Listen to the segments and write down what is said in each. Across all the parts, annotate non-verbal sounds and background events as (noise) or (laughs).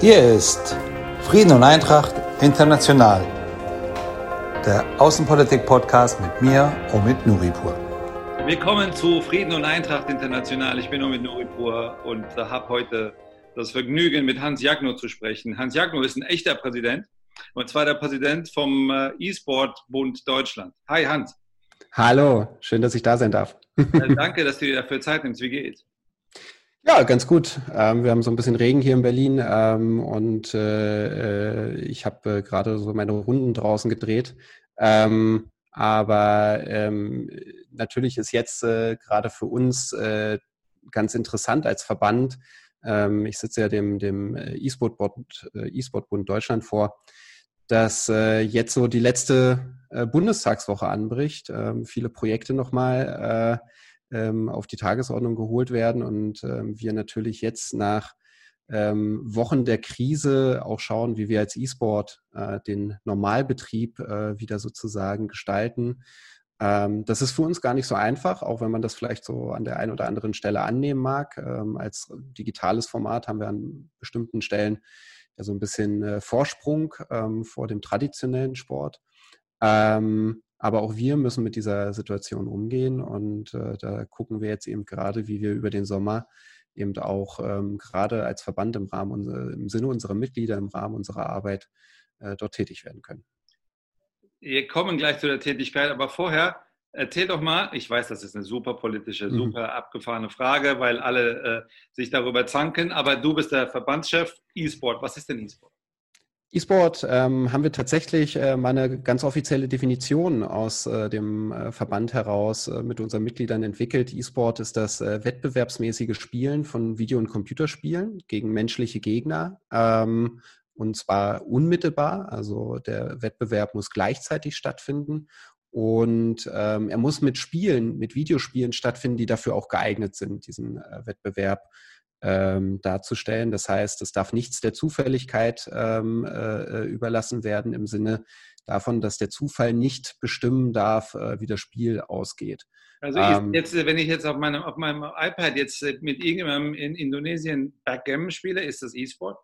Hier ist Frieden und Eintracht International, der Außenpolitik-Podcast mit mir, Omid Nuripur. Willkommen zu Frieden und Eintracht International. Ich bin Omid Nuripur und habe heute das Vergnügen, mit Hans Jagno zu sprechen. Hans Jagno ist ein echter Präsident und zwar der Präsident vom äh, E-Sport-Bund Deutschland. Hi Hans. Hallo, schön, dass ich da sein darf. (laughs) Danke, dass du dir dafür Zeit nimmst. Wie geht's? Ja, ganz gut. Ähm, wir haben so ein bisschen Regen hier in Berlin ähm, und äh, äh ich habe äh, gerade so meine Runden draußen gedreht. Ähm, aber ähm, natürlich ist jetzt äh, gerade für uns äh, ganz interessant als Verband. Ähm, ich sitze ja dem, dem äh, E-Sport-Bund e Deutschland vor, dass jetzt so die letzte Bundestagswoche anbricht. Ähm, viele Projekte nochmal ähm, auf die Tagesordnung geholt werden und ähm, wir natürlich jetzt nach ähm, Wochen der Krise auch schauen, wie wir als E-Sport äh, den Normalbetrieb äh, wieder sozusagen gestalten. Ähm, das ist für uns gar nicht so einfach, auch wenn man das vielleicht so an der einen oder anderen Stelle annehmen mag. Ähm, als digitales Format haben wir an bestimmten Stellen ja so ein bisschen äh, Vorsprung ähm, vor dem traditionellen Sport. Ähm, aber auch wir müssen mit dieser Situation umgehen und äh, da gucken wir jetzt eben gerade, wie wir über den Sommer eben auch ähm, gerade als Verband im Rahmen unserer, im Sinne unserer Mitglieder, im Rahmen unserer Arbeit äh, dort tätig werden können. Wir kommen gleich zu der Tätigkeit, aber vorher erzähl doch mal, ich weiß, das ist eine super politische, mhm. super mhm. abgefahrene Frage, weil alle äh, sich darüber zanken, aber du bist der Verbandschef E-Sport. Was ist denn E-Sport? E-Sport ähm, haben wir tatsächlich äh, mal eine ganz offizielle Definition aus äh, dem äh, Verband heraus äh, mit unseren Mitgliedern entwickelt. E-Sport ist das äh, wettbewerbsmäßige Spielen von Video- und Computerspielen gegen menschliche Gegner. Ähm, und zwar unmittelbar, also der Wettbewerb muss gleichzeitig stattfinden und ähm, er muss mit Spielen, mit Videospielen stattfinden, die dafür auch geeignet sind, diesen äh, Wettbewerb ähm, darzustellen. Das heißt, es darf nichts der Zufälligkeit ähm, äh, überlassen werden im Sinne davon, dass der Zufall nicht bestimmen darf, äh, wie das Spiel ausgeht. Also ähm, jetzt, wenn ich jetzt auf meinem, auf meinem iPad jetzt mit irgendjemandem in Indonesien Backgammon spiele, ist das E-Sport?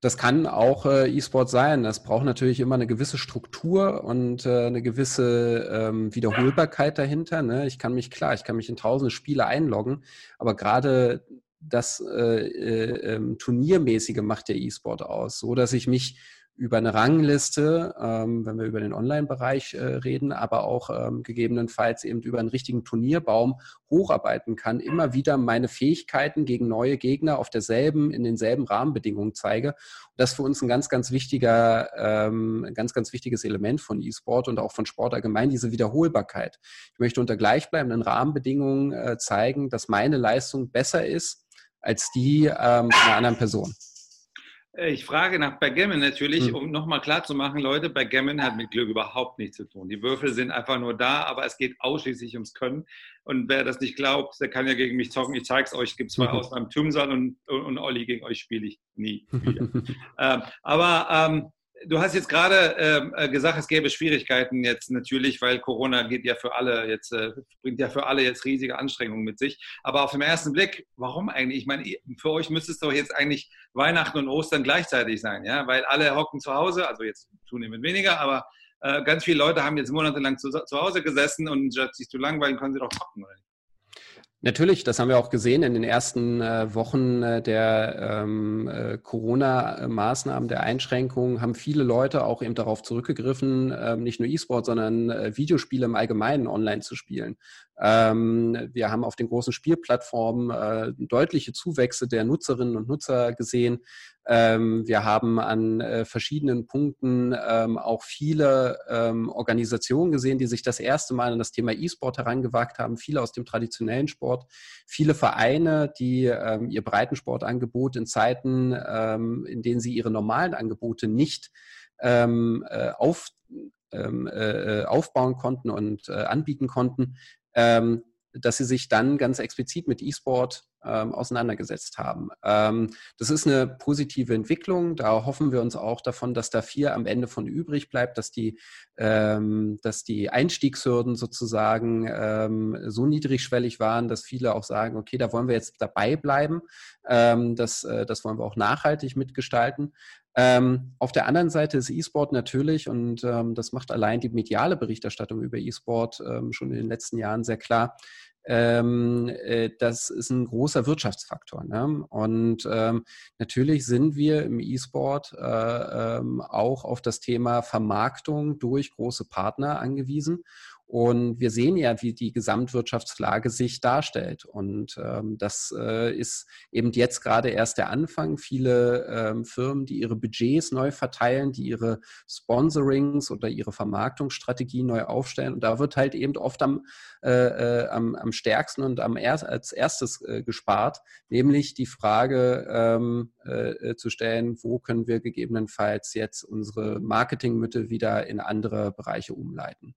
Das kann auch äh, E-Sport sein. Das braucht natürlich immer eine gewisse Struktur und äh, eine gewisse ähm, Wiederholbarkeit dahinter. Ne? Ich kann mich, klar, ich kann mich in tausende Spiele einloggen, aber gerade das äh, äh, ähm, Turniermäßige macht der E-Sport aus, so dass ich mich über eine Rangliste, ähm, wenn wir über den Online-Bereich äh, reden, aber auch ähm, gegebenenfalls eben über einen richtigen Turnierbaum hocharbeiten kann, immer wieder meine Fähigkeiten gegen neue Gegner auf derselben, in denselben Rahmenbedingungen zeige. Und das ist für uns ein ganz, ganz wichtiger, ähm, ganz, ganz wichtiges Element von E-Sport und auch von Sport allgemein, diese Wiederholbarkeit. Ich möchte unter gleichbleibenden Rahmenbedingungen äh, zeigen, dass meine Leistung besser ist als die ähm, einer anderen Person. Äh, ich frage nach Backgammon natürlich, hm. um nochmal klarzumachen, Leute, Backgammon hat mit Glück überhaupt nichts zu tun. Die Würfel sind einfach nur da, aber es geht ausschließlich ums Können. Und wer das nicht glaubt, der kann ja gegen mich zocken. Ich zeige es euch. Es gibt zwei mhm. (laughs) aus beim Tümsal und, und Olli gegen euch spiele ich nie (laughs) wieder. ähm, aber ähm, du hast jetzt gerade ähm, äh, gesagt, es gäbe Schwierigkeiten jetzt natürlich, weil Corona geht ja für alle jetzt, äh, bringt ja für alle jetzt riesige Anstrengungen mit sich. Aber auf den ersten Blick, warum eigentlich? Ich meine, für euch müsste es doch jetzt eigentlich Weihnachten und Ostern gleichzeitig sein, ja, weil alle hocken zu Hause, also jetzt zunehmend weniger, aber äh, ganz viele Leute haben jetzt monatelang zu, zu Hause gesessen und statt sich zu langweilen, können sie doch hocken, oder? Natürlich, das haben wir auch gesehen in den ersten äh, Wochen äh, der ähm, äh, Corona-Maßnahmen, der Einschränkungen, haben viele Leute auch eben darauf zurückgegriffen, ähm, nicht nur E-Sport, sondern äh, Videospiele im Allgemeinen online zu spielen. Ähm, wir haben auf den großen Spielplattformen äh, deutliche Zuwächse der Nutzerinnen und Nutzer gesehen. Ähm, wir haben an äh, verschiedenen Punkten ähm, auch viele ähm, Organisationen gesehen, die sich das erste Mal an das Thema E-Sport herangewagt haben, viele aus dem traditionellen Sport, viele Vereine, die ähm, ihr Breitensportangebot in Zeiten, ähm, in denen sie ihre normalen Angebote nicht ähm, äh, auf, äh, aufbauen konnten und äh, anbieten konnten, dass sie sich dann ganz explizit mit E-Sport ähm, auseinandergesetzt haben. Ähm, das ist eine positive Entwicklung. Da hoffen wir uns auch davon, dass da viel am Ende von übrig bleibt, dass die, ähm, dass die Einstiegshürden sozusagen ähm, so niedrigschwellig waren, dass viele auch sagen, okay, da wollen wir jetzt dabei bleiben. Ähm, das, äh, das wollen wir auch nachhaltig mitgestalten. Ähm, auf der anderen Seite ist E-Sport natürlich, und ähm, das macht allein die mediale Berichterstattung über E-Sport ähm, schon in den letzten Jahren sehr klar, ähm, äh, das ist ein großer Wirtschaftsfaktor. Ne? Und ähm, natürlich sind wir im E-Sport äh, ähm, auch auf das Thema Vermarktung durch große Partner angewiesen. Und wir sehen ja, wie die Gesamtwirtschaftslage sich darstellt. Und ähm, das äh, ist eben jetzt gerade erst der Anfang. Viele ähm, Firmen, die ihre Budgets neu verteilen, die ihre Sponsorings oder ihre Vermarktungsstrategie neu aufstellen. Und da wird halt eben oft am, äh, äh am, am stärksten und am er als erstes äh, gespart, nämlich die Frage ähm, äh, äh, zu stellen, wo können wir gegebenenfalls jetzt unsere Marketingmittel wieder in andere Bereiche umleiten.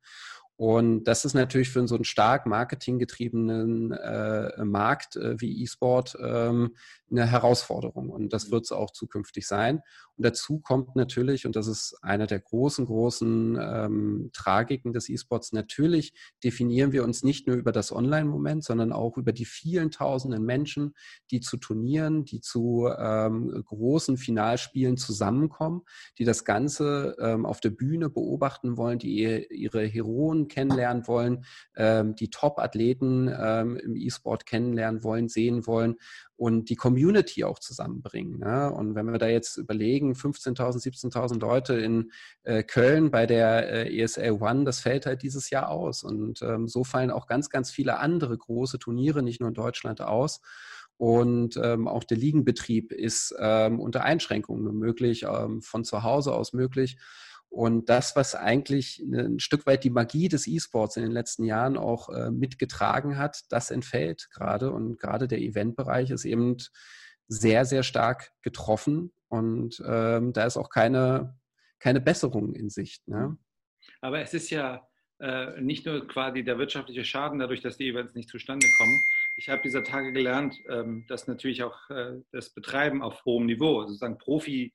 Und das ist natürlich für so einen stark marketinggetriebenen äh, Markt äh, wie E-Sport ähm, eine Herausforderung. Und das mhm. wird es auch zukünftig sein. Und dazu kommt natürlich, und das ist einer der großen, großen ähm, Tragiken des E-Sports, natürlich definieren wir uns nicht nur über das Online-Moment, sondern auch über die vielen tausenden Menschen, die zu Turnieren, die zu ähm, großen Finalspielen zusammenkommen, die das Ganze ähm, auf der Bühne beobachten wollen, die ihre Heroen kennenlernen wollen, ähm, die Top-Athleten ähm, im E-Sport kennenlernen wollen, sehen wollen und die Community auch zusammenbringen. Ne? Und wenn wir da jetzt überlegen, 15.000, 17.000 Leute in äh, Köln bei der äh, ESL One, das fällt halt dieses Jahr aus. Und ähm, so fallen auch ganz, ganz viele andere große Turniere, nicht nur in Deutschland, aus. Und ähm, auch der Ligenbetrieb ist ähm, unter Einschränkungen möglich, ähm, von zu Hause aus möglich. Und das, was eigentlich ein Stück weit die Magie des E-Sports in den letzten Jahren auch äh, mitgetragen hat, das entfällt gerade. Und gerade der Eventbereich ist eben sehr, sehr stark getroffen. Und ähm, da ist auch keine, keine Besserung in Sicht. Ne? Aber es ist ja äh, nicht nur quasi der wirtschaftliche Schaden dadurch, dass die Events nicht zustande kommen. Ich habe dieser Tage gelernt, ähm, dass natürlich auch äh, das Betreiben auf hohem Niveau, sozusagen Profi-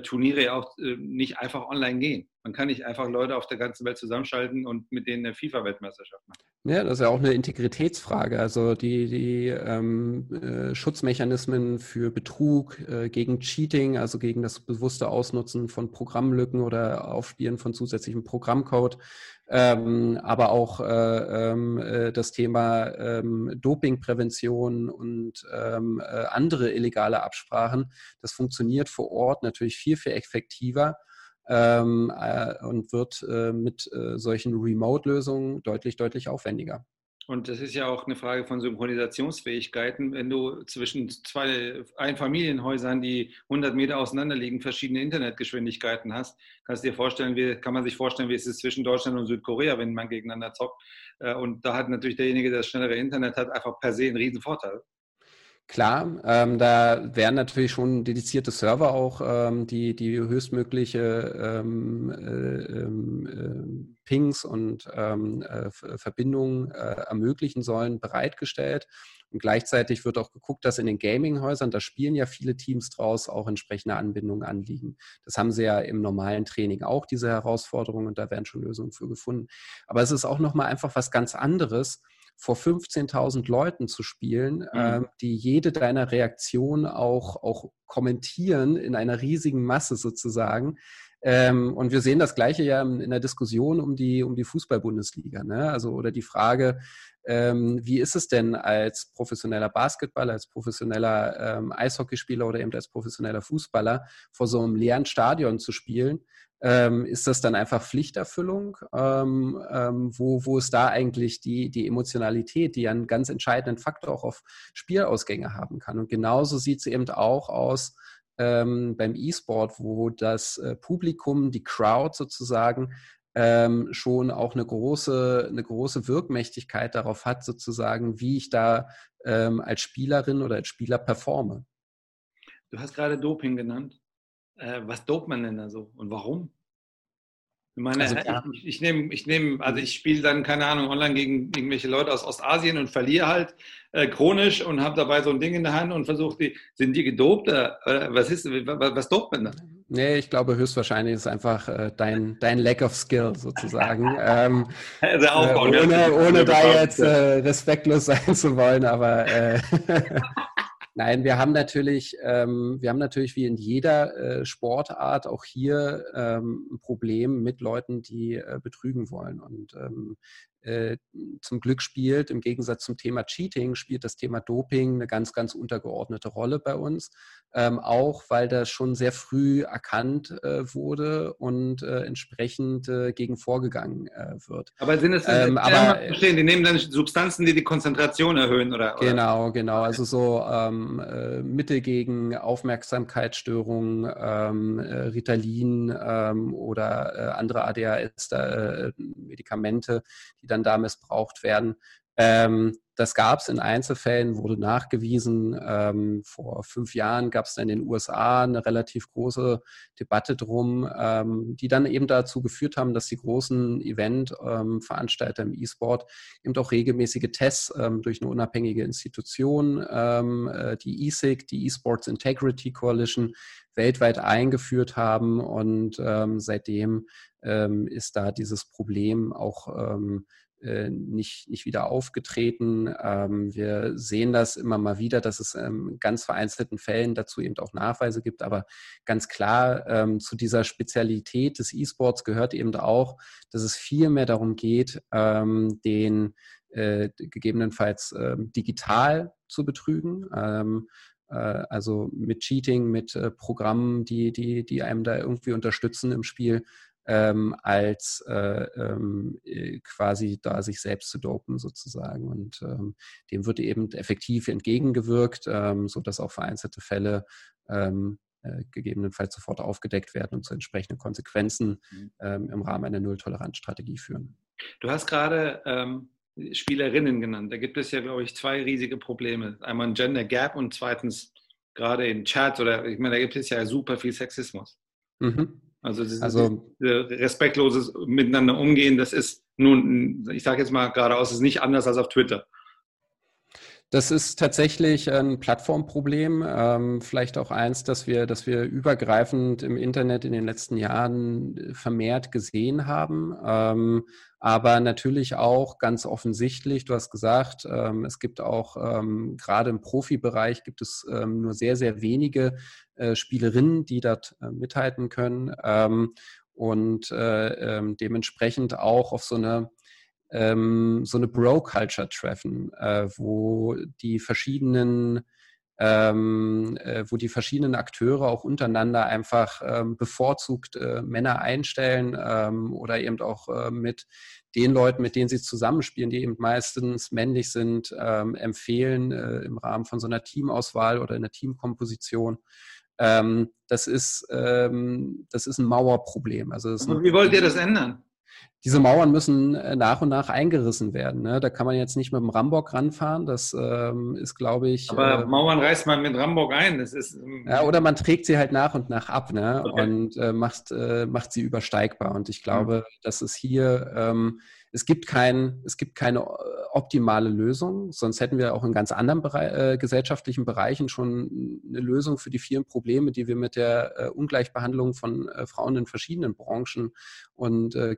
Turniere auch äh, nicht einfach online gehen. Man kann nicht einfach Leute auf der ganzen Welt zusammenschalten und mit denen eine FIFA-Weltmeisterschaft machen. Ja, das ist ja auch eine Integritätsfrage. Also die, die ähm, äh, Schutzmechanismen für Betrug, äh, gegen Cheating, also gegen das bewusste Ausnutzen von Programmlücken oder Aufspielen von zusätzlichem Programmcode, ähm, aber auch äh, ähm, äh, das Thema ähm, Dopingprävention und ähm, äh, andere illegale Absprachen. Das funktioniert vor Ort natürlich viel, viel effektiver ähm, äh, und wird äh, mit äh, solchen Remote-Lösungen deutlich, deutlich aufwendiger. Und das ist ja auch eine Frage von Synchronisationsfähigkeiten. Wenn du zwischen zwei Einfamilienhäusern, die 100 Meter auseinander liegen, verschiedene Internetgeschwindigkeiten hast, kannst du dir vorstellen, wie, kann man sich vorstellen, wie es ist zwischen Deutschland und Südkorea, wenn man gegeneinander zockt. Äh, und da hat natürlich derjenige, der das schnellere Internet hat, einfach per se einen riesen Vorteil. Klar, ähm, da wären natürlich schon dedizierte Server auch, ähm, die die höchstmögliche ähm, äh, ähm, äh, Pings und ähm, äh, Verbindungen äh, ermöglichen sollen, bereitgestellt. Und gleichzeitig wird auch geguckt, dass in den Gaming-Häusern, da spielen ja viele Teams draus, auch entsprechende Anbindungen anliegen. Das haben sie ja im normalen Training auch, diese Herausforderungen, und da werden schon Lösungen für gefunden. Aber es ist auch nochmal einfach was ganz anderes, vor 15.000 Leuten zu spielen, mhm. ähm, die jede deiner Reaktion auch, auch kommentieren in einer riesigen Masse sozusagen. Ähm, und wir sehen das Gleiche ja in, der Diskussion um die, um die Fußball-Bundesliga. Ne? Also, oder die Frage, ähm, wie ist es denn als professioneller Basketballer, als professioneller ähm, Eishockeyspieler oder eben als professioneller Fußballer vor so einem leeren Stadion zu spielen? Ähm, ist das dann einfach Pflichterfüllung? Ähm, ähm, wo, wo ist da eigentlich die, die Emotionalität, die einen ganz entscheidenden Faktor auch auf Spielausgänge haben kann? Und genauso sieht es eben auch aus ähm, beim E-Sport, wo das äh, Publikum, die Crowd sozusagen, ähm, schon auch eine große, eine große Wirkmächtigkeit darauf hat, sozusagen, wie ich da ähm, als Spielerin oder als Spieler performe. Du hast gerade Doping genannt. Äh, was dopt man denn da so und warum? Meine, also, ja. ich, ich nehme, ich nehm, also ich spiele dann, keine Ahnung, online gegen irgendwelche Leute aus Ostasien und verliere halt äh, chronisch und habe dabei so ein Ding in der Hand und versuche die, sind die gedopt? Oder, was ist, was, was dopt man da? Nee, ich glaube höchstwahrscheinlich ist es einfach äh, dein, dein Lack of Skill sozusagen. (laughs) ähm, also äh, ohne, ohne da jetzt äh, respektlos sein zu wollen, aber äh, (laughs) Nein, wir haben natürlich, ähm, wir haben natürlich wie in jeder äh, Sportart auch hier ähm, ein Problem mit Leuten, die äh, betrügen wollen. Und ähm, äh, zum Glück spielt, im Gegensatz zum Thema Cheating, spielt das Thema Doping eine ganz, ganz untergeordnete Rolle bei uns. Ähm, auch weil das schon sehr früh erkannt äh, wurde und äh, entsprechend äh, gegen vorgegangen äh, wird. Aber sind es ähm, aber, verstehen, die nehmen dann Substanzen, die die Konzentration erhöhen, oder? oder? Genau, genau. Also so ähm, äh, Mittel gegen Aufmerksamkeitsstörungen, ähm, Ritalin ähm, oder andere ADHS-Medikamente, die dann da missbraucht werden. Ähm, das gab es in Einzelfällen, wurde nachgewiesen. Ähm, vor fünf Jahren gab es in den USA eine relativ große Debatte drum, ähm, die dann eben dazu geführt haben, dass die großen Event-Veranstalter im E-Sport eben auch regelmäßige Tests ähm, durch eine unabhängige Institution, ähm, äh, die ESIC, die eSports Integrity Coalition, weltweit eingeführt haben. Und ähm, seitdem ähm, ist da dieses Problem auch äh, nicht, nicht wieder aufgetreten. Ähm, wir sehen das immer mal wieder, dass es in ähm, ganz vereinzelten Fällen dazu eben auch Nachweise gibt. Aber ganz klar, ähm, zu dieser Spezialität des E-Sports gehört eben auch, dass es viel mehr darum geht, den äh, gegebenenfalls digital zu betrügen. Äh, also mit Cheating, mit Programmen, die, die, die einem da irgendwie unterstützen im Spiel, ähm, als äh, ähm, äh, quasi da sich selbst zu dopen sozusagen. Und ähm, dem wird eben effektiv entgegengewirkt, ähm, sodass auch vereinzelte Fälle ähm, äh, gegebenenfalls sofort aufgedeckt werden und zu entsprechenden Konsequenzen mhm. ähm, im Rahmen einer Nulltoleranzstrategie führen. Du hast gerade ähm, Spielerinnen genannt. Da gibt es ja, glaube ich, zwei riesige Probleme. Einmal ein Gender Gap und zweitens gerade in Chats oder ich meine, da gibt es ja super viel Sexismus. Mhm. Also, das also respektloses Miteinander umgehen, das ist nun, ich sage jetzt mal geradeaus, ist nicht anders als auf Twitter. Das ist tatsächlich ein Plattformproblem, ähm, vielleicht auch eins, dass wir, dass wir übergreifend im Internet in den letzten Jahren vermehrt gesehen haben. Ähm, aber natürlich auch ganz offensichtlich, du hast gesagt, ähm, es gibt auch gerade im Profibereich gibt es nur sehr, sehr wenige äh, Spielerinnen, die dort äh, mithalten können ähm, und äh, ähm, dementsprechend auch auf so eine ähm, so eine Bro-Culture treffen, äh, wo die verschiedenen ähm, äh, wo die verschiedenen Akteure auch untereinander einfach ähm, bevorzugt äh, Männer einstellen ähm, oder eben auch äh, mit den Leuten, mit denen sie zusammenspielen, die eben meistens männlich sind, ähm, empfehlen äh, im Rahmen von so einer Teamauswahl oder in der Teamkomposition. Ähm, das, ist, ähm, das ist ein Mauerproblem. Also wie wollt ihr das ändern? Diese Mauern müssen äh, nach und nach eingerissen werden. Ne? Da kann man jetzt nicht mit dem Rambock ranfahren. Das ähm, ist, glaube ich. Aber äh, Mauern reißt man mit Rambock ein. Das ist, ähm, ja, oder man trägt sie halt nach und nach ab ne? Okay. und äh, macht, äh, macht sie übersteigbar. Und ich glaube, mhm. dass es hier ähm, es gibt, kein, es gibt keine äh, optimale Lösung, sonst hätten wir auch in ganz anderen Bereich, äh, gesellschaftlichen Bereichen schon eine Lösung für die vielen Probleme, die wir mit der Ungleichbehandlung von Frauen in verschiedenen Branchen und äh,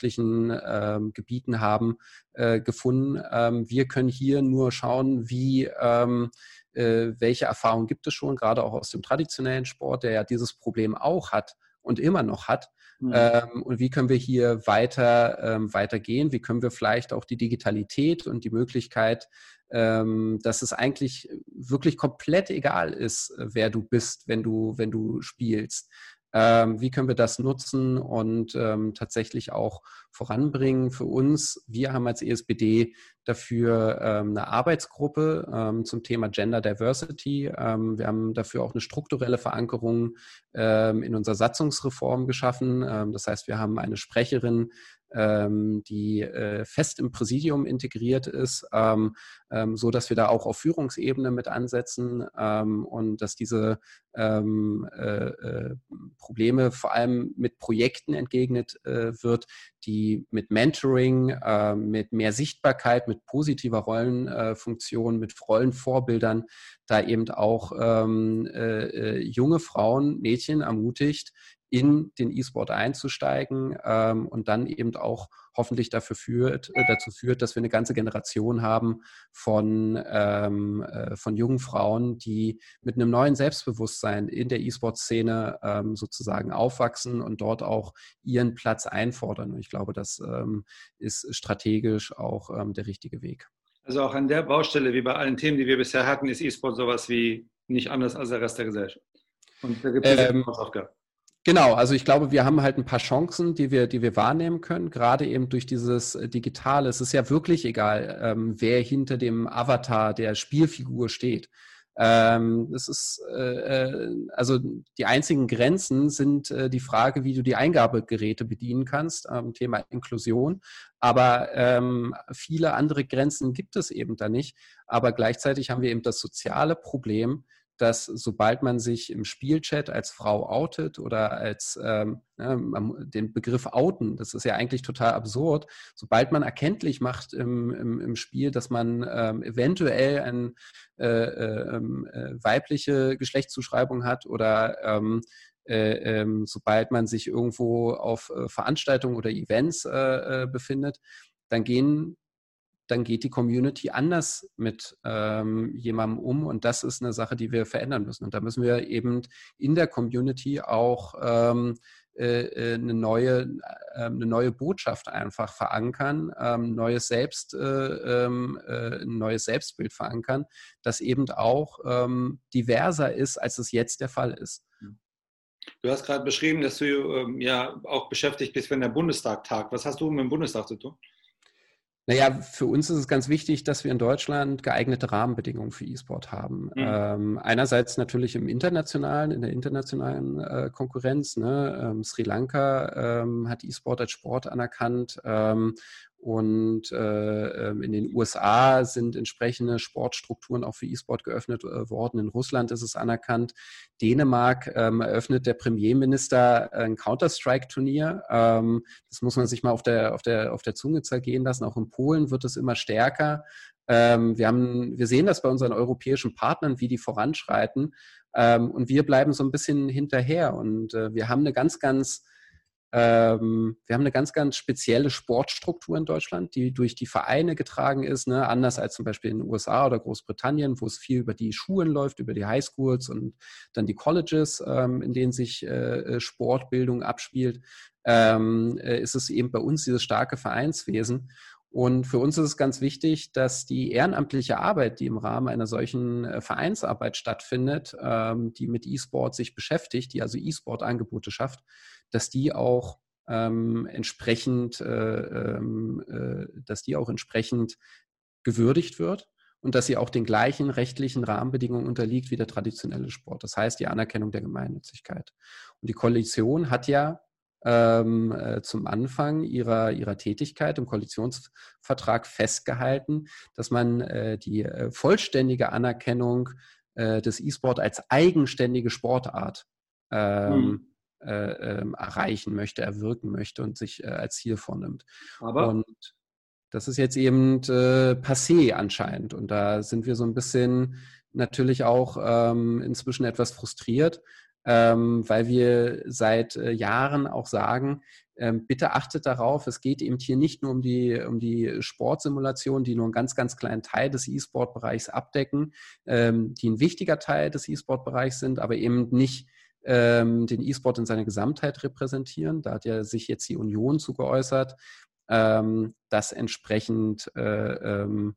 gesellschaftlichen ähm, Gebieten haben, äh, gefunden. Ähm, wir können hier nur schauen, wie ähm, welche Erfahrungen gibt es schon, gerade auch aus dem traditionellen Sport, der ja dieses Problem auch hat und immer noch hat Mhm. Ähm, und wie können wir hier weiter ähm, weitergehen? Wie können wir vielleicht auch die Digitalität und die Möglichkeit, ähm, dass es eigentlich wirklich komplett egal ist, äh, wer du bist, wenn du, wenn du spielst. Ähm, wie können wir das nutzen und ähm, tatsächlich auch voranbringen für uns? Wir haben als ESBD dafür ähm, eine Arbeitsgruppe ähm, zum Thema Gender Diversity. Ähm, wir haben dafür auch eine strukturelle Verankerung ähm, in unserer Satzungsreform geschaffen. das heißt, wir haben eine Sprecherin ähm, die äh, fest im Präsidium integriert ist, ähm, ähm, so dass wir da auch auf Führungsebene mit ansetzen ähm, und dass diese ähm, äh, äh, Probleme vor allem mit Projekten entgegnet äh, wird, die mit Mentoring, äh, mit mehr Sichtbarkeit, mit positiver Rollenfunktion, mit Rollenvorbildern da eben auch ähm, äh, junge Frauen, Mädchen ermutigt, in den E-Sport einzusteigen ähm, und dann eben auch hoffentlich dafür führt, äh, dazu führt, dass wir eine ganze Generation haben von, ähm, äh, von jungen Frauen, die mit einem neuen Selbstbewusstsein in der E-Sport-Szene ähm, sozusagen aufwachsen und dort auch ihren Platz einfordern. Und ich glaube, das ähm, ist strategisch auch ähm, der richtige Weg. Also auch an der Baustelle, wie bei allen Themen, die wir bisher hatten, ist E-Sport sowas wie nicht anders als der Rest der Gesellschaft. Und da gibt es ähm, Hausaufgaben. Genau, also ich glaube, wir haben halt ein paar Chancen, die wir, die wir wahrnehmen können, gerade eben durch dieses äh, Digitale. Es ist ja wirklich egal, ähm, wer hinter dem Avatar der Spielfigur steht. Ähm, das ist äh, äh, also die einzigen Grenzen sind äh, die Frage, wie du die Eingabegeräte bedienen kannst, ähm, Thema Inklusion. Aber ähm, viele andere Grenzen gibt es eben da nicht. Aber gleichzeitig haben wir eben das soziale Problem, dass sobald man sich im Spielchat als Frau outet oder als ähm, den Begriff outen, das ist ja eigentlich total absurd, sobald man erkenntlich macht im, im, im Spiel, dass man ähm, eventuell eine äh, äh, ähm, äh, weibliche Geschlechtszuschreibung hat oder ähm, äh, ähm, sobald man sich irgendwo auf äh, Veranstaltungen oder Events äh, befindet, dann gehen dann geht die Community anders mit ähm, jemandem um und das ist eine Sache, die wir verändern müssen. Und da müssen wir eben in der Community auch ähm, äh, äh eine, neue, äh, eine neue Botschaft einfach verankern, ähm, neues Selbst, äh, ähm, äh, ein neues Selbstbild verankern, das eben auch ähm, diverser ist, als es jetzt der Fall ist. Du hast gerade beschrieben, dass du ja auch beschäftigt bist, wenn der Bundestag tagt. Was hast du mit dem Bundestag zu tun? Naja, für uns ist es ganz wichtig, dass wir in Deutschland geeignete Rahmenbedingungen für E-Sport haben. Mhm. Ähm, einerseits natürlich im internationalen, in der internationalen äh, Konkurrenz. Ne? Ähm, Sri Lanka ähm, hat E-Sport als Sport anerkannt ähm, und äh, ähm, in den USA sind entsprechende Sportstrukturen auch für E-Sport geöffnet äh, worden. In Russland ist es anerkannt. Dänemark ähm, eröffnet der Premierminister ein Counter-Strike-Turnier. Ähm, das muss man sich mal auf der, auf, der, auf der Zunge zergehen lassen. Auch in Polen wird es immer stärker. Ähm, wir, haben, wir sehen das bei unseren europäischen Partnern, wie die voranschreiten. Ähm, und wir bleiben so ein bisschen hinterher. Und äh, wir haben eine ganz, ganz ähm, wir haben eine ganz, ganz spezielle Sportstruktur in Deutschland, die durch die Vereine getragen ist, ne? anders als zum Beispiel in den USA oder Großbritannien, wo es viel über die Schulen läuft, über die Highschools und dann die Colleges, ähm, in denen sich äh, Sportbildung abspielt, ähm, äh, ist es eben bei uns dieses starke Vereinswesen. Und für uns ist es ganz wichtig, dass die ehrenamtliche Arbeit, die im Rahmen einer solchen äh, Vereinsarbeit stattfindet, ähm, die mit E-Sport sich beschäftigt, die also E-Sport-Angebote schafft, dass die auch ähm, entsprechend, äh, ähm, äh, dass die auch entsprechend gewürdigt wird und dass sie auch den gleichen rechtlichen Rahmenbedingungen unterliegt wie der traditionelle Sport. Das heißt die Anerkennung der Gemeinnützigkeit. Und die Koalition hat ja ähm, äh, zum Anfang ihrer, ihrer Tätigkeit im Koalitionsvertrag festgehalten, dass man äh, die äh, vollständige Anerkennung äh, des E-Sport als eigenständige Sportart ähm, hm. Äh, ähm, erreichen möchte, erwirken möchte und sich äh, als Ziel vornimmt. Aber und das ist jetzt eben äh, passé anscheinend. Und da sind wir so ein bisschen natürlich auch ähm, inzwischen etwas frustriert, ähm, weil wir seit äh, Jahren auch sagen, ähm, bitte achtet darauf, es geht eben hier nicht nur um die, um die Sportsimulation, die nur einen ganz, ganz kleinen Teil des E-Sport-Bereichs abdecken, ähm, die ein wichtiger Teil des E-Sport-Bereichs sind, aber eben nicht ähm, den E-Sport in seiner Gesamtheit repräsentieren. Da hat ja sich jetzt die Union zu geäußert, ähm, dass entsprechend äh, ähm,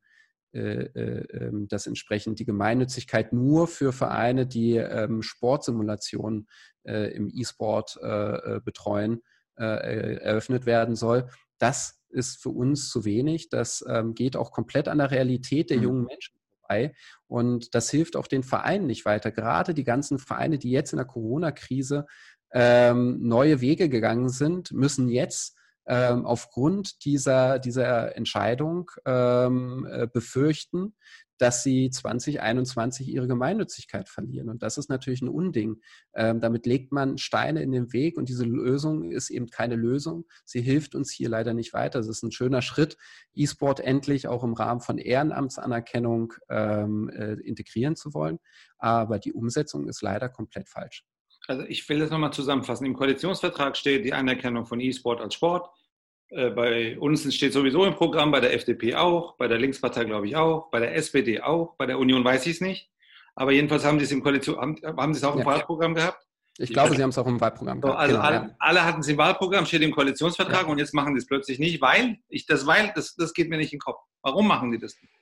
äh, äh, ähm, dass entsprechend die Gemeinnützigkeit nur für Vereine, die ähm, Sportsimulationen äh, im E-Sport äh, betreuen, eröffnet werden soll. Das ist für uns zu wenig. Das ähm, geht auch komplett an der Realität der mhm. jungen Menschen vorbei. Und das hilft auch den Vereinen nicht weiter. Gerade die ganzen Vereine, die jetzt in der Corona-Krise ähm, neue Wege gegangen sind, müssen jetzt ähm, aufgrund dieser, dieser Entscheidung ähm, äh, befürchten, dass sie 2021 ihre Gemeinnützigkeit verlieren. Und das ist natürlich ein Unding. Ähm, damit legt man Steine in den Weg und diese Lösung ist eben keine Lösung. Sie hilft uns hier leider nicht weiter. Es ist ein schöner Schritt, E-Sport endlich auch im Rahmen von Ehrenamtsanerkennung ähm, äh, integrieren zu wollen. Aber die Umsetzung ist leider komplett falsch. Also ich will das nochmal zusammenfassen. Im Koalitionsvertrag steht die Anerkennung von E-Sport als Sport. Äh, bei uns steht sowieso im Programm, bei der FDP auch, bei der Linkspartei glaube ich auch, bei der SPD auch, bei der Union weiß ich es nicht. Aber jedenfalls haben sie es im Koalition, haben, haben sie es auch im ja. Wahlprogramm gehabt? Ich glaube, Sie haben es auch im Wahlprogramm gehabt. also genau, alle, ja. alle, hatten es im Wahlprogramm, steht im Koalitionsvertrag ja. und jetzt machen sie es plötzlich nicht, weil, ich, das, weil das, das geht mir nicht in den Kopf. Warum machen die das nicht?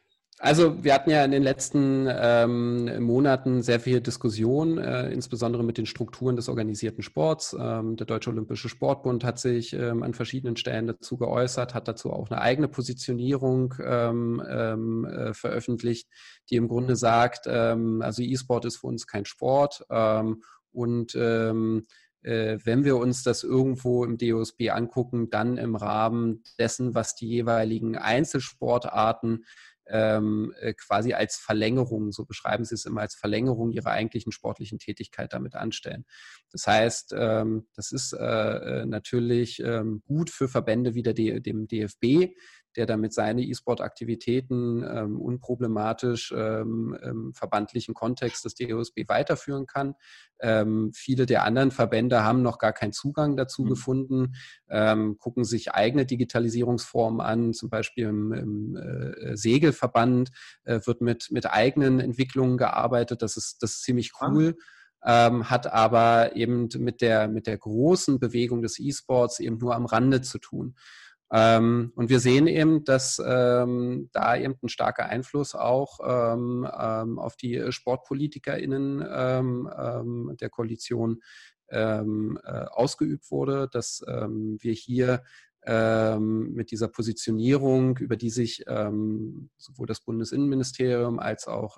Also wir hatten ja in den letzten ähm, Monaten sehr viel Diskussion, äh, insbesondere mit den Strukturen des organisierten Sports. Ähm, der Deutsche Olympische Sportbund hat sich ähm, an verschiedenen Stellen dazu geäußert, hat dazu auch eine eigene Positionierung ähm, ähm, äh, veröffentlicht, die im Grunde sagt, ähm, also E-Sport ist für uns kein Sport und äh, wenn wir uns das irgendwo im DOSB angucken, dann im Rahmen dessen, was die jeweiligen Einzelsportarten ähm, äh, quasi als Verlängerung, so beschreiben sie es immer, als Verlängerung ihrer eigentlichen sportlichen Tätigkeit damit anstellen. Das heißt, ähm, das ist äh, äh natürlich ähm, gut für Verbände wie der, dem DFB, der damit seine E-Sport-Aktivitäten ähm, unproblematisch ähm, im verbandlichen Kontext des DOSB weiterführen kann. Ähm, viele der anderen Verbände haben noch gar keinen Zugang dazu mhm. gefunden, ähm, gucken sich eigene Digitalisierungsformen an, zum Beispiel im, im äh, Segelverband äh, wird mit, mit eigenen Entwicklungen gearbeitet. Das ist, das ist ziemlich ah. cool. Ähm, hat aber eben mit der, mit der großen Bewegung des E-Sports eben nur am Rande zu tun. Ähm, und wir sehen eben, dass ähm, da eben ein starker Einfluss auch ähm, ähm auf die SportpolitikerInnen ähm, ähm, der Koalition äh, ausgeübt wurde, dass wir hier mit dieser Positionierung, über die sich sowohl das Bundesinnenministerium als auch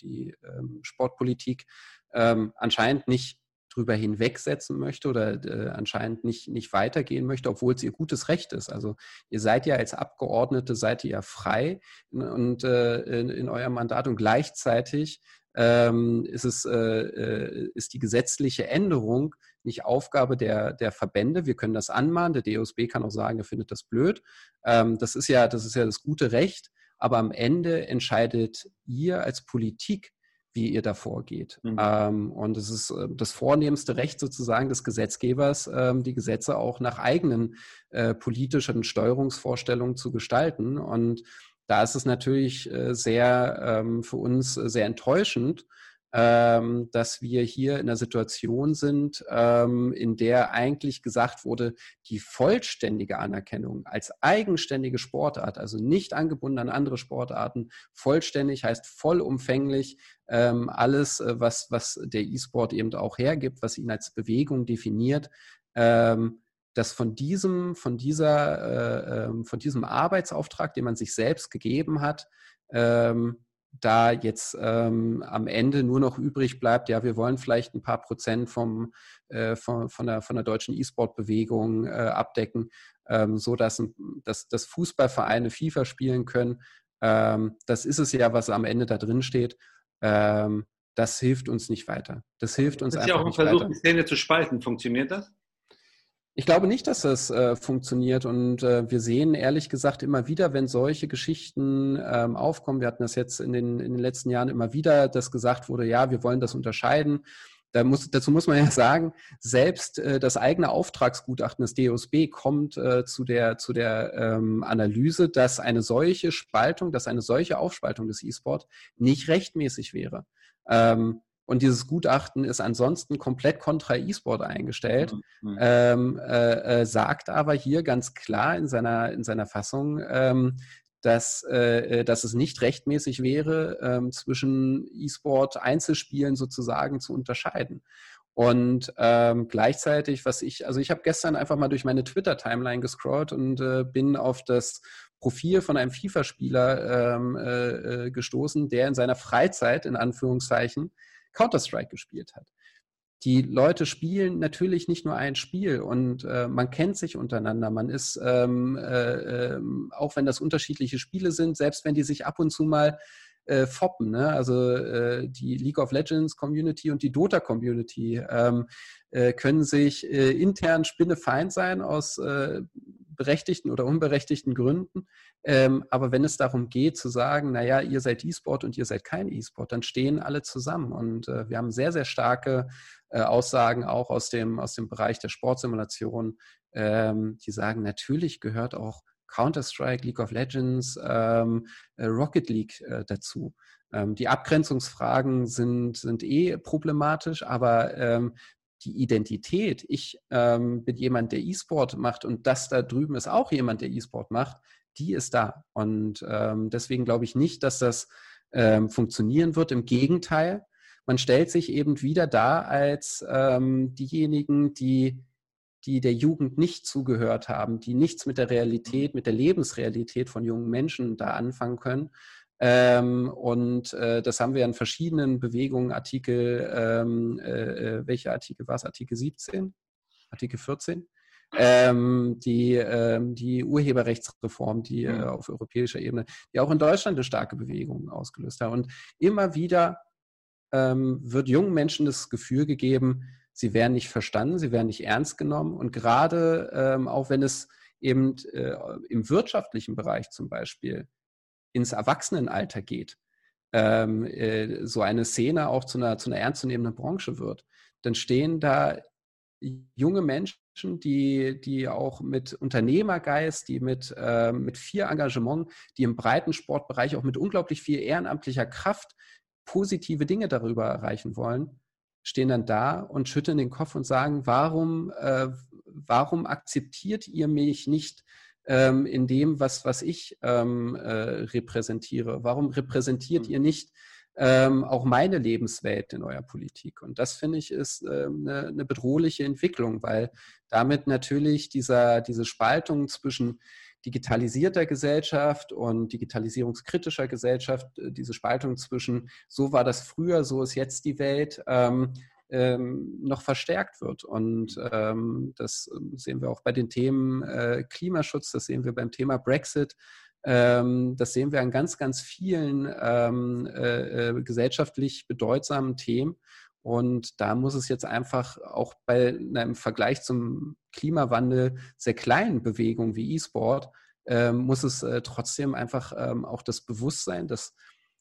die Sportpolitik anscheinend nicht drüber hinwegsetzen möchte oder äh, anscheinend nicht, nicht weitergehen möchte, obwohl es ihr gutes Recht ist. Also ihr seid ja als Abgeordnete, seid ihr ja frei und äh, in, in eurem Mandat und gleichzeitig ähm, ist, es, äh, äh ist die gesetzliche Änderung nicht Aufgabe der, der Verbände. Wir können das anmahnen. Der DOSB kann auch sagen, er findet das blöd. Ähm, das, ist ja, das ist ja das gute Recht. Aber am Ende entscheidet ihr als Politik, wie ihr da vorgeht. Mhm. Ähm, und es ist äh, das vornehmste Recht sozusagen des Gesetzgebers, ähm, die Gesetze auch nach eigenen äh, politischen Steuerungsvorstellungen zu gestalten. Und da ist es natürlich äh, sehr ähm, für uns sehr enttäuschend, ähm, dass wir hier in einer Situation sind, ähm, in der eigentlich gesagt wurde, die vollständige Anerkennung als eigenständige Sportart, also nicht angebunden an andere Sportarten, vollständig heißt vollumfänglich alles, äh, was, was der E-Sport eben auch hergibt, was ihn als Bewegung definiert, dass von diesem, von dieser, äh, von diesem Arbeitsauftrag, den man sich selbst gegeben hat, da jetzt ähm, am Ende nur noch übrig bleibt, ja, wir wollen vielleicht ein paar Prozent vom, äh, von, von, der, von der deutschen E-Sport-Bewegung äh, abdecken, ähm, so dass, dass Fußballvereine FIFA spielen können. Ähm, das ist es ja, was am Ende da drin steht. Ähm, das hilft uns nicht weiter. Das hilft uns das ist einfach nicht weiter. ja auch ein Versuch, die Szene zu spalten. Funktioniert das? Ich glaube nicht, dass das äh, funktioniert und äh, wir sehen ehrlich gesagt immer wieder, wenn solche Geschichten ähm, aufkommen, wir hatten das jetzt in den, in den letzten Jahren immer wieder, dass gesagt wurde, ja, wir wollen das unterscheiden. Da muss, dazu muss man ja sagen, selbst äh, das eigene Auftragsgutachten des DOSB kommt äh, zu der, zu der ähm, Analyse, dass eine solche Spaltung, dass eine solche Aufspaltung des E-Sport nicht rechtmäßig wäre. Ähm, und dieses Gutachten ist ansonsten komplett kontra E-Sport eingestellt, mhm. ähm, äh, äh, sagt aber hier ganz klar in seiner, in seiner Fassung, ähm, dass, äh, äh dass es nicht rechtmäßig wäre, ähm, zwischen E-Sport Einzelspielen sozusagen zu unterscheiden. Und ähm, gleichzeitig, was ich, also ich habe gestern einfach mal durch meine Twitter-Timeline gescrollt und äh, bin auf das Profil von einem FIFA-Spieler ähm, äh, äh, gestoßen, der in seiner Freizeit, in Anführungszeichen, Counter-Strike gespielt hat. Die Leute spielen natürlich nicht nur ein Spiel und äh, man kennt sich untereinander. Man ist, ähm, äh, äh, auch wenn das unterschiedliche Spiele sind, selbst wenn die sich ab und zu mal äh, foppen, ne? also äh, die League of Legends Community und die Dota Community ähm, äh, können sich intern spinnefeind sein aus berechtigten oder unberechtigten Gründen. Ähm, aber wenn es darum geht zu sagen, naja, ihr seid E-Sport und ihr seid kein E-Sport, dann stehen alle zusammen. Und äh, wir haben sehr, sehr starke äh, Aussagen auch aus dem, aus dem Bereich der Sportsimulation, ähm, die sagen, natürlich gehört auch Counter-Strike, League of Legends, ähm, äh, Rocket League äh, dazu. Ähm, die Abgrenzungsfragen sind, sind eh problematisch, aber ähm, die Identität, ich ähm, bin jemand, der E-Sport macht und das da drüben ist auch jemand, der E-Sport macht, die ist da. Und ähm, deswegen glaube ich nicht, dass das ähm, funktionieren wird. Im Gegenteil, man stellt sich eben wieder da als ähm, diejenigen, die, die der Jugend nicht zugehört haben, die nichts mit der Realität, mit der Lebensrealität von jungen Menschen da anfangen können. Ähm, und äh, das haben wir in verschiedenen Bewegungen, Artikel, ähm, äh, äh welcher Artikel war es? Artikel 17? Artikel 14? Ähm, die, ähm, die Urheberrechtsreform, die äh, auf europäischer Ebene, die auch in Deutschland eine starke Bewegung ausgelöst hat. Und immer wieder ähm, wird jungen Menschen das Gefühl gegeben, sie werden nicht verstanden, sie werden nicht ernst genommen. Und gerade ähm, auch wenn es eben äh, im wirtschaftlichen Bereich zum Beispiel ins Erwachsenenalter geht, ähm, äh, so eine Szene auch zu einer, zu einer ernstzunehmenden Branche wird, dann stehen da junge Menschen, die, die auch mit Unternehmergeist, die mit, äh, mit viel Engagement, die im breiten Sportbereich auch mit unglaublich viel ehrenamtlicher Kraft positive Dinge darüber erreichen wollen, stehen dann da und schütteln den Kopf und sagen, warum, äh, warum akzeptiert ihr mich nicht ähm, in dem, was, was ich ähm, äh, repräsentiere? Warum repräsentiert mhm. ihr nicht ähm, auch meine Lebenswelt in eurer Politik? Und das finde ich ist äh, eine, eine bedrohliche Entwicklung, weil damit natürlich dieser, diese Spaltung zwischen digitalisierter Gesellschaft und digitalisierungskritischer Gesellschaft, äh, diese Spaltung zwischen so war das früher, so ist jetzt die Welt, ähm, ähm, noch verstärkt wird. Und ähm, das ähm, sehen wir auch bei den Themen äh, Klimaschutz, das sehen wir beim Thema Brexit. Ähm, das sehen wir an ganz, ganz vielen ähm, äh, äh, gesellschaftlich bedeutsamen Themen. Und da muss es jetzt einfach auch bei einem Vergleich zum Klimawandel sehr kleinen Bewegungen wie E-Sport, äh, muss es äh, trotzdem einfach ähm, auch das Bewusstsein, dass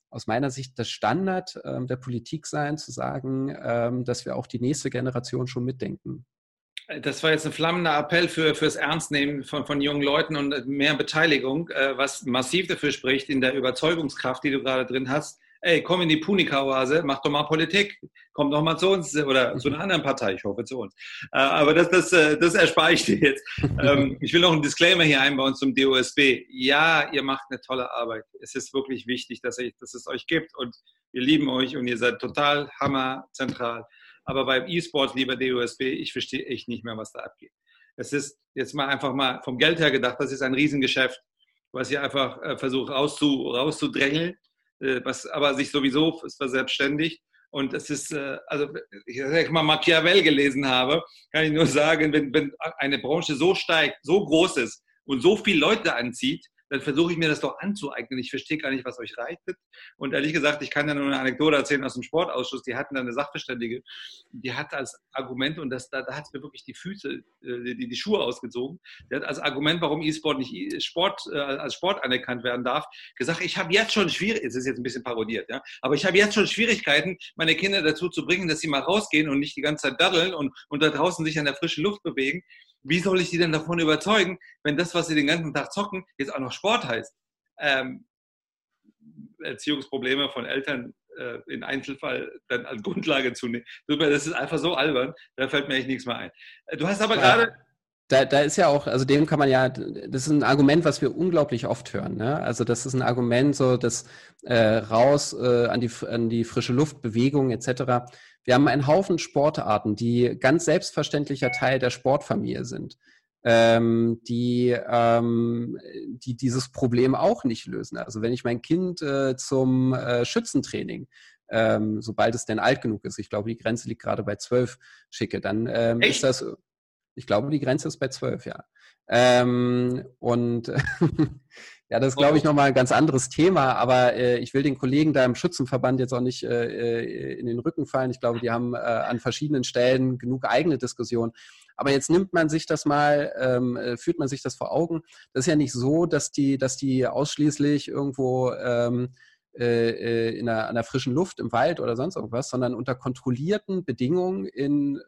aus meiner Sicht das Standard ähm, der Politik sein, zu sagen, ähm, dass wir auch die nächste Generation schon mitdenken. Das war jetzt ein flammender Appell für, fürs Ernstnehmen von, von jungen Leuten und mehr Beteiligung, äh, was massiv dafür spricht in der Überzeugungskraft, die du gerade drin hast, ey, komm in die Punika-Oase, mach doch mal Politik, komm doch mal zu uns oder zu einer anderen Partei, ich hoffe zu uns. Äh, aber das, das, äh, das erspare ich dir jetzt. (laughs) Ähm, ich will noch einen Disclaimer hier einbauen zum DOSB. Ja, ihr macht eine tolle Arbeit. Es ist wirklich wichtig, dass, ich, dass es euch gibt und wir lieben euch und ihr seid total hammerzentral. Aber beim E-Sport, lieber DOSB, ich verstehe echt nicht mehr, was da abgeht. Es ist jetzt mal einfach mal vom Geld her gedacht, das ist ein Riesengeschäft, was ihr einfach äh, versucht rauszu, rauszudrängeln was aber sich sowieso verselbstständigt. Und es ist, äh, also wenn ich mal Machiavel gelesen habe, kann ich nur sagen, wenn, wenn eine Branche so steigt, so groß ist und so viele Leute anzieht, dann versuche ich mir das doch anzueignen. Ich verstehe gar nicht, was euch reitet. Und ehrlich gesagt, ich kann ja nur eine Anekdote erzählen aus dem Sportausschuss. Die hatten da eine Sachverständige, die hat als Argument, und das, da, da hat es mir wirklich die Füße, äh, die, die Schuhe ausgezogen, die hat als Argument, warum E-Sport nicht Sport, äh, als Sport anerkannt werden darf, gesagt, ich habe jetzt schon Schwierigkeiten, es ist jetzt ein bisschen parodiert, ja, aber ich habe jetzt schon Schwierigkeiten, meine Kinder dazu zu bringen, dass sie mal rausgehen und nicht die ganze Zeit daddeln und, und da draußen sich an der frischen Luft bewegen wie soll ich die denn davon überzeugen, wenn das, was sie den ganzen Tag zocken, jetzt auch noch Sport heißt? Ähm, Erziehungsprobleme von Eltern äh, in Einzelfall dann als Grundlage zu nehmen. Das ist einfach so albern, da fällt mir echt nichts mehr ein. Äh, du hast aber ja. gerade da, da ist ja auch, also dem kann man ja, das ist ein Argument, was wir unglaublich oft hören. Ne? Also das ist ein Argument, so das äh, raus äh, an, die, an die frische Luft, Bewegung etc. Wir haben einen Haufen Sportarten, die ganz selbstverständlicher Teil der Sportfamilie sind, ähm, die, ähm, die dieses Problem auch nicht lösen. Also wenn ich mein Kind äh, zum äh, Schützentraining ähm, sobald es denn alt genug ist, ich glaube, die Grenze liegt gerade bei zwölf, schicke, dann ähm, ist das, ich glaube, die Grenze ist bei zwölf, ja. Ähm, und (laughs) ja, das ist, glaube ich, nochmal ein ganz anderes Thema, aber äh, ich will den Kollegen da im Schützenverband jetzt auch nicht äh, äh, in den Rücken fallen. Ich glaube, die haben äh, an verschiedenen Stellen genug eigene Diskussionen. Aber jetzt nimmt man sich das mal, ähm, äh, führt man sich das vor Augen. Das ist ja nicht so, dass die, dass die ausschließlich irgendwo ähm, äh, in einer, einer frischen Luft im Wald oder sonst irgendwas, sondern unter kontrollierten Bedingungen in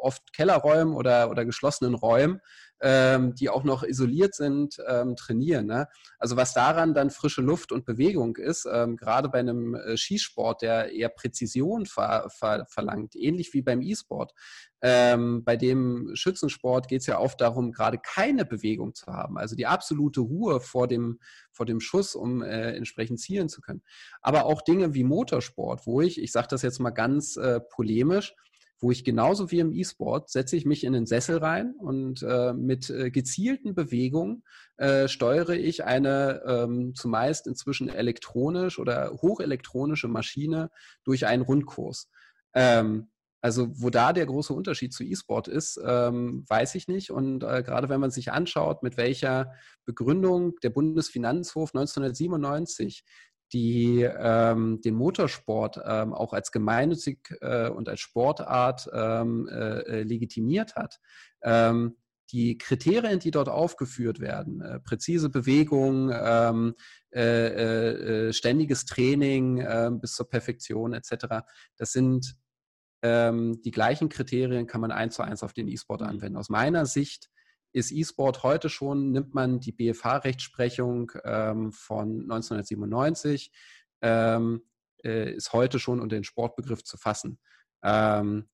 oft Kellerräumen oder, oder geschlossenen Räumen, ähm, die auch noch isoliert sind, ähm, trainieren. Ne? Also was daran dann frische Luft und Bewegung ist, ähm, gerade bei einem äh, Skisport, der eher Präzision ver ver verlangt, ähnlich wie beim E-Sport. Ähm, bei dem Schützensport geht es ja oft darum, gerade keine Bewegung zu haben, also die absolute Ruhe vor dem, vor dem Schuss, um äh, entsprechend zielen zu können. Aber auch Dinge wie Motorsport, wo ich, ich sage das jetzt mal ganz äh, polemisch, wo ich genauso wie im E-Sport setze ich mich in den Sessel rein und äh, mit äh, gezielten Bewegungen äh, steuere ich eine ähm, zumeist inzwischen elektronisch oder hochelektronische Maschine durch einen Rundkurs. Ähm, also wo da der große Unterschied zu E-Sport ist, ähm, weiß ich nicht. Und äh, gerade wenn man sich anschaut, mit welcher Begründung der Bundesfinanzhof 1997 die ähm, den Motorsport ähm, auch als gemeinnützig äh, und als Sportart ähm, äh, äh, legitimiert hat. Ähm, die Kriterien, die dort aufgeführt werden, äh, präzise Bewegung, ähm, äh, äh, ständiges Training ähm, bis zur Perfektion etc., das sind die gleichen Kriterien, kann man eins zu eins auf den E-Sport mhm. anwenden. Aus meiner Sicht ist E-Sport heute schon, nimmt man die BFH-Rechtsprechung ähm, von 1997, ähm, äh, ist heute schon unter den Sportbegriff zu fassen. Ähm,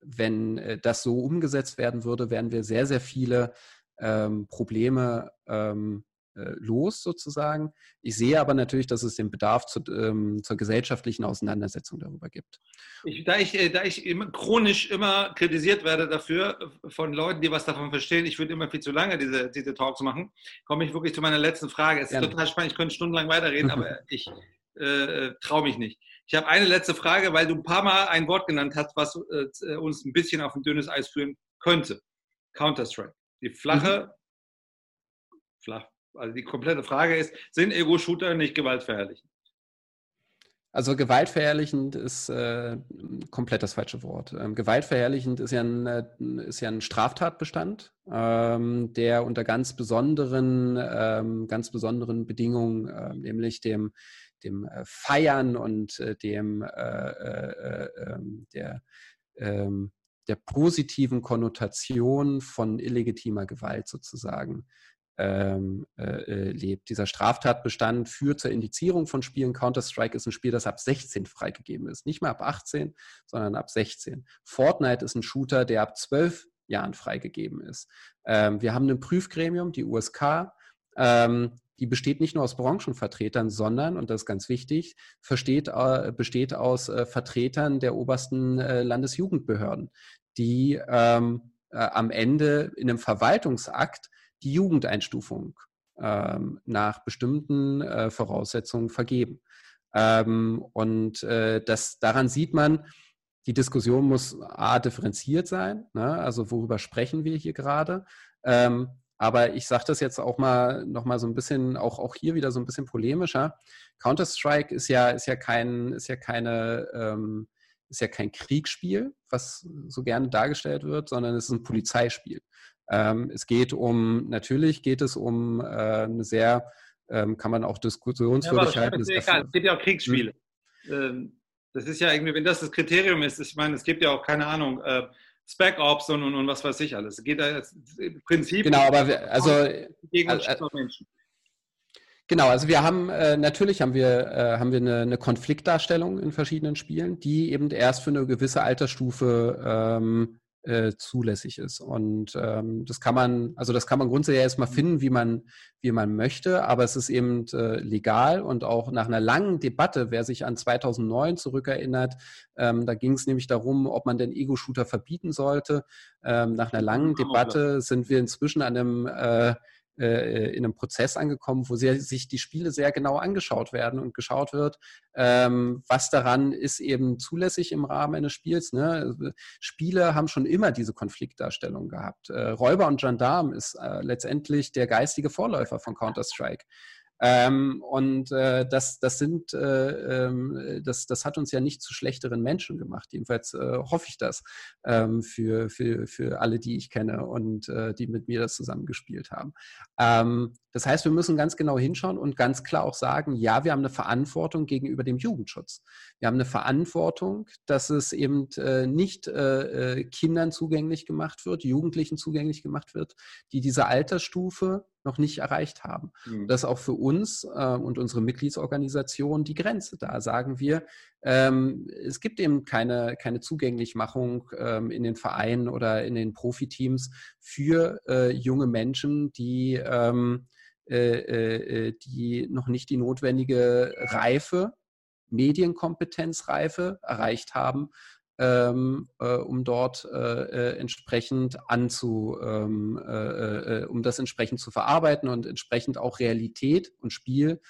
wenn äh, das so umgesetzt werden würde, werden wir sehr, sehr viele ähm, Probleme ähm, äh, los sozusagen. Ich sehe aber natürlich, dass es den Bedarf zu, ähm, zur gesellschaftlichen Auseinandersetzung darüber gibt. Ich, da, ich, äh, da ich immer, chronisch immer kritisiert werde dafür äh, von Leuten, die was davon verstehen, ich würde immer viel zu lange diese, diese Talks machen, komme ich wirklich zu meiner letzten Frage. Es ist Gerne. total spannend, ich könnte stundenlang weiterreden, (laughs) aber ich äh, traue mich nicht. Ich habe eine letzte Frage, weil du ein paar Mal ein Wort genannt hast, was äh, uns ein bisschen auf ein dünnes Eis führen könnte. Counter-Strike. Die flache, mhm. flach, also die komplette Frage ist, sind Ego-Shooter nicht gewaltverherrlichend? Also gewaltverherrlichend ist äh, komplett das falsche Wort. Ähm, gewaltverherrlichend ist ja ein, äh, ist ja ein Straftatbestand, ähm, der unter ganz besonderen, ähm, ganz besonderen Bedingungen, äh, nämlich dem, dem äh, Feiern und äh, dem äh, ähm, der, ähm, der positiven Konnotation von illegitimer Gewalt sozusagen ähm, äh, äh, lebt. Dieser Straftatbestand führt zur Indizierung von Spielen. Counter-Strike ist ein Spiel, das ab 16 freigegeben ist. Nicht mehr ab 18, sondern ab 16. Fortnite ist ein Shooter, der ab 12 Jahren freigegeben ist. Ähm, wir haben ein Prüfgremium, die USK. Ähm, die besteht nicht nur aus Branchenvertretern, sondern, und das ist ganz wichtig, versteht, äh, besteht aus äh, Vertretern der obersten äh, Landesjugendbehörden, die ähm, äh, am Ende in einem Verwaltungsakt die Jugendeinstufung ähm, nach bestimmten äh, Voraussetzungen vergeben. Ähm, und äh, das, daran sieht man, die Diskussion muss A, differenziert sein, ne? also worüber sprechen wir hier gerade. Ähm, aber ich sage das jetzt auch mal noch mal so ein bisschen, auch, auch hier wieder so ein bisschen polemischer. Counter-Strike ist ja, ist ja kein, ist ja keine, ähm, ist ja kein Kriegsspiel, was so gerne dargestellt wird, sondern es ist ein Polizeispiel. Ähm, es geht um, natürlich geht es um äh, eine sehr, ähm, kann man auch diskussionswürdig ja, halten. Es gibt ja auch Kriegsspiele. Hm. das ist ja irgendwie, wenn das das Kriterium ist, ich meine, es gibt ja auch, keine Ahnung, äh, Spec Ops und, und, und, was weiß ich alles. Es geht da im Prinzip genau, aber wir, also, gegen also, Menschen. Genau, also wir haben äh, natürlich haben wir äh, haben wir eine, eine, Konfliktdarstellung in verschiedenen Spielen, die eben erst für eine gewisse Altersstufe ähm, äh, zulässig ist. Und ähm, das kann man, also das kann man grundsätzlich erstmal mhm. finden, wie man, wie man möchte, aber es ist eben äh, legal und auch nach einer langen Debatte, wer sich an 2009 zurückerinnert, ähm, da ging es nämlich darum, ob man den Ego-Shooter verbieten sollte. Ähm, nach einer langen Debatte sind wir inzwischen an einem äh, äh, in einem Prozess angekommen, wo sehr, sich die Spiele sehr genau angeschaut werden und geschaut wird, ähm, was daran ist eben zulässig im Rahmen eines Spiels. Ne? Spiele haben schon immer diese Konfliktdarstellung gehabt. Äh, Räuber und Gendarm ist äh, letztendlich der geistige Vorläufer von Counter-Strike. Ähm, und äh, das, das sind, äh, äh, das, das hat uns ja nicht zu schlechteren Menschen gemacht. Jedenfalls äh, hoffe ich das ähm, für, für, für alle, die ich kenne und äh, die mit mir das zusammengespielt haben. Ähm, das heißt, wir müssen ganz genau hinschauen und ganz klar auch sagen, ja, wir haben eine Verantwortung gegenüber dem Jugendschutz. Wir haben eine Verantwortung, dass es eben äh, nicht Kindern zugänglich gemacht wird, Jugendlichen zugänglich gemacht wird, die diese Altersstufe noch nicht erreicht haben. Mhm. Das ist auch für uns äh, und unsere Mitgliedsorganisation die Grenze. Da sagen wir, ähm, es gibt eben keine, keine Zugänglichmachung ähm, in den Vereinen oder in den Profiteams für äh, junge Menschen, die, ähm, äh, äh die noch nicht die notwendige Reife, Medienkompetenzreife erreicht haben, ähm, äh, um dort äh, äh, entsprechend anzu, ähm, äh, äh, um das entsprechend zu verarbeiten und entsprechend auch Realität und Spiel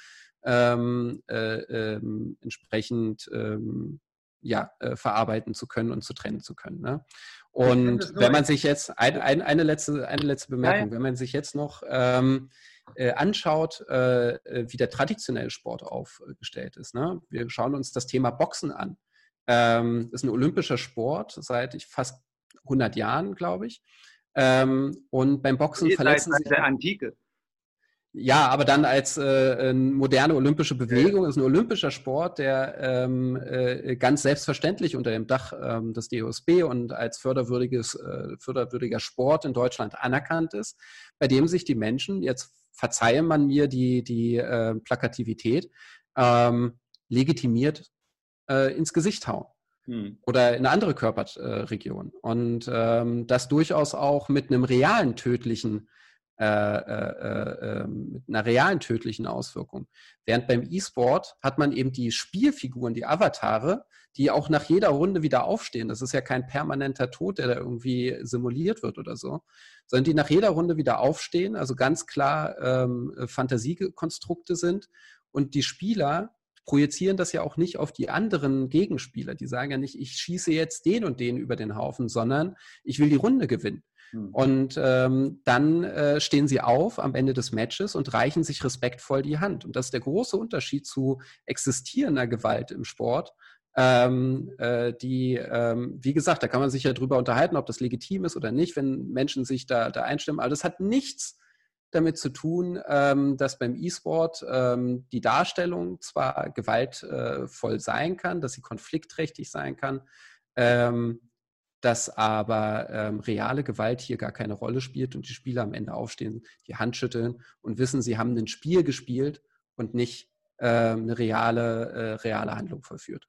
ähm, äh, ähm entsprechend ähm, ja, verarbeiten zu können und zu trennen zu können. Ne? Und wenn man sich jetzt, ein, ein, eine, letzte, eine letzte Bemerkung, wenn man sich jetzt noch ähm, anschaut, wie der traditionelle Sport aufgestellt ist. Ne? Wir schauen uns das Thema Boxen an. Ähm, ist ein olympischer Sport seit fast 100 Jahren, glaube ich. Ähm, und beim Boxen Die verletzen sich. der Antike. Ja, aber dann als äh, moderne olympische Bewegung ist ein olympischer Sport, der ähm, äh, ganz selbstverständlich unter dem Dach ähm, des DOSB und als förderwürdiges, äh, förderwürdiger Sport in Deutschland anerkannt ist, bei dem sich die Menschen, jetzt verzeihe man mir die, die äh, Plakativität, ähm, legitimiert äh, ins Gesicht hauen. Hm. Oder in eine andere Körperregion. Und ähm, das durchaus auch mit einem realen tödlichen, äh, äh, äh ähm, mit einer realen tödlichen Auswirkung. Während beim E-Sport hat man eben die Spielfiguren, die Avatare, die auch nach jeder Runde wieder aufstehen. Das ist ja kein permanenter Tod, der da irgendwie simuliert wird oder so, sondern die nach jeder Runde wieder aufstehen, also ganz klar ähm, Fantasiekonstrukte sind und die Spieler projizieren das ja auch nicht auf die anderen Gegenspieler. Die sagen ja nicht, ich schieße jetzt den und den über den Haufen, sondern ich will die Runde gewinnen. Hm. Und ähm, dann äh, stehen sie auf am Ende des Matches und reichen sich respektvoll die Hand. Und das ist der große Unterschied zu existierender Gewalt im Sport. Ähm, äh, die, ähm, wie gesagt, da kann man sich ja drüber unterhalten, ob das legitim ist oder nicht, wenn Menschen sich da, da einstimmen. Aber das hat nichts damit zu tun, ähm, dass beim E-Sport ähm, die Darstellung zwar gewaltvoll sein kann, dass sie konfliktträchtig sein kann, ähm, dass aber ähm, reale Gewalt hier gar keine Rolle spielt und die Spieler am Ende aufstehen, die Hand schütteln und wissen, sie haben ein Spiel gespielt und nicht ähm, eine reale, äh, reale Handlung vollführt.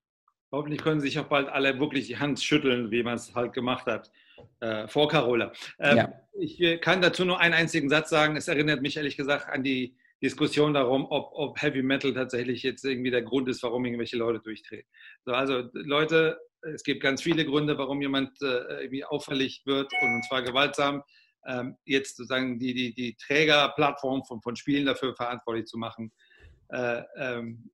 Hoffentlich können sich auch bald alle wirklich die Hand schütteln, wie man es halt gemacht hat äh, vor Carola. Ähm, ja. Ich kann dazu nur einen einzigen Satz sagen. Es erinnert mich ehrlich gesagt an die Diskussion darum, ob, ob Heavy Metal tatsächlich jetzt irgendwie der Grund ist, warum irgendwelche Leute durchdrehen. So, also Leute, es gibt ganz viele Gründe, warum jemand äh, irgendwie auffällig wird und, und zwar gewaltsam. Ähm, jetzt sozusagen die, die, die Trägerplattform von, von Spielen dafür verantwortlich zu machen, äh, ähm,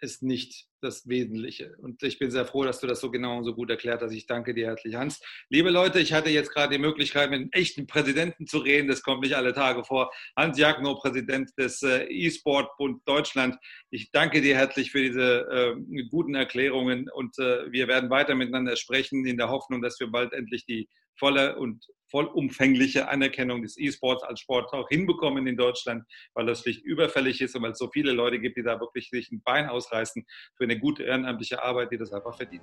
ist nicht das Wesentliche. Und ich bin sehr froh, dass du das so genau und so gut erklärt hast. Ich danke dir herzlich, Hans. Liebe Leute, ich hatte jetzt gerade die Möglichkeit, mit einem echten Präsidenten zu reden. Das kommt nicht alle Tage vor. Hans Jagno, Präsident des äh, E-Sport-Bund Deutschland. Ich danke dir herzlich für diese äh, guten Erklärungen und äh, wir werden weiter miteinander sprechen in der Hoffnung, dass wir bald endlich die volle und vollumfängliche Anerkennung des E-Sports als Sport auch hinbekommen in Deutschland, weil das schlicht überfällig ist und weil es so viele Leute gibt, die da wirklich sich ein Bein ausreißen für eine gute ehrenamtliche Arbeit, die das einfach verdient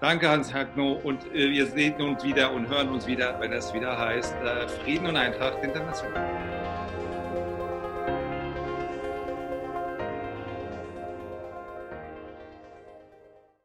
Danke, Hans Hagno, und äh, wir sehen uns wieder und hören uns wieder, wenn es wieder heißt äh, Frieden und Eintracht international.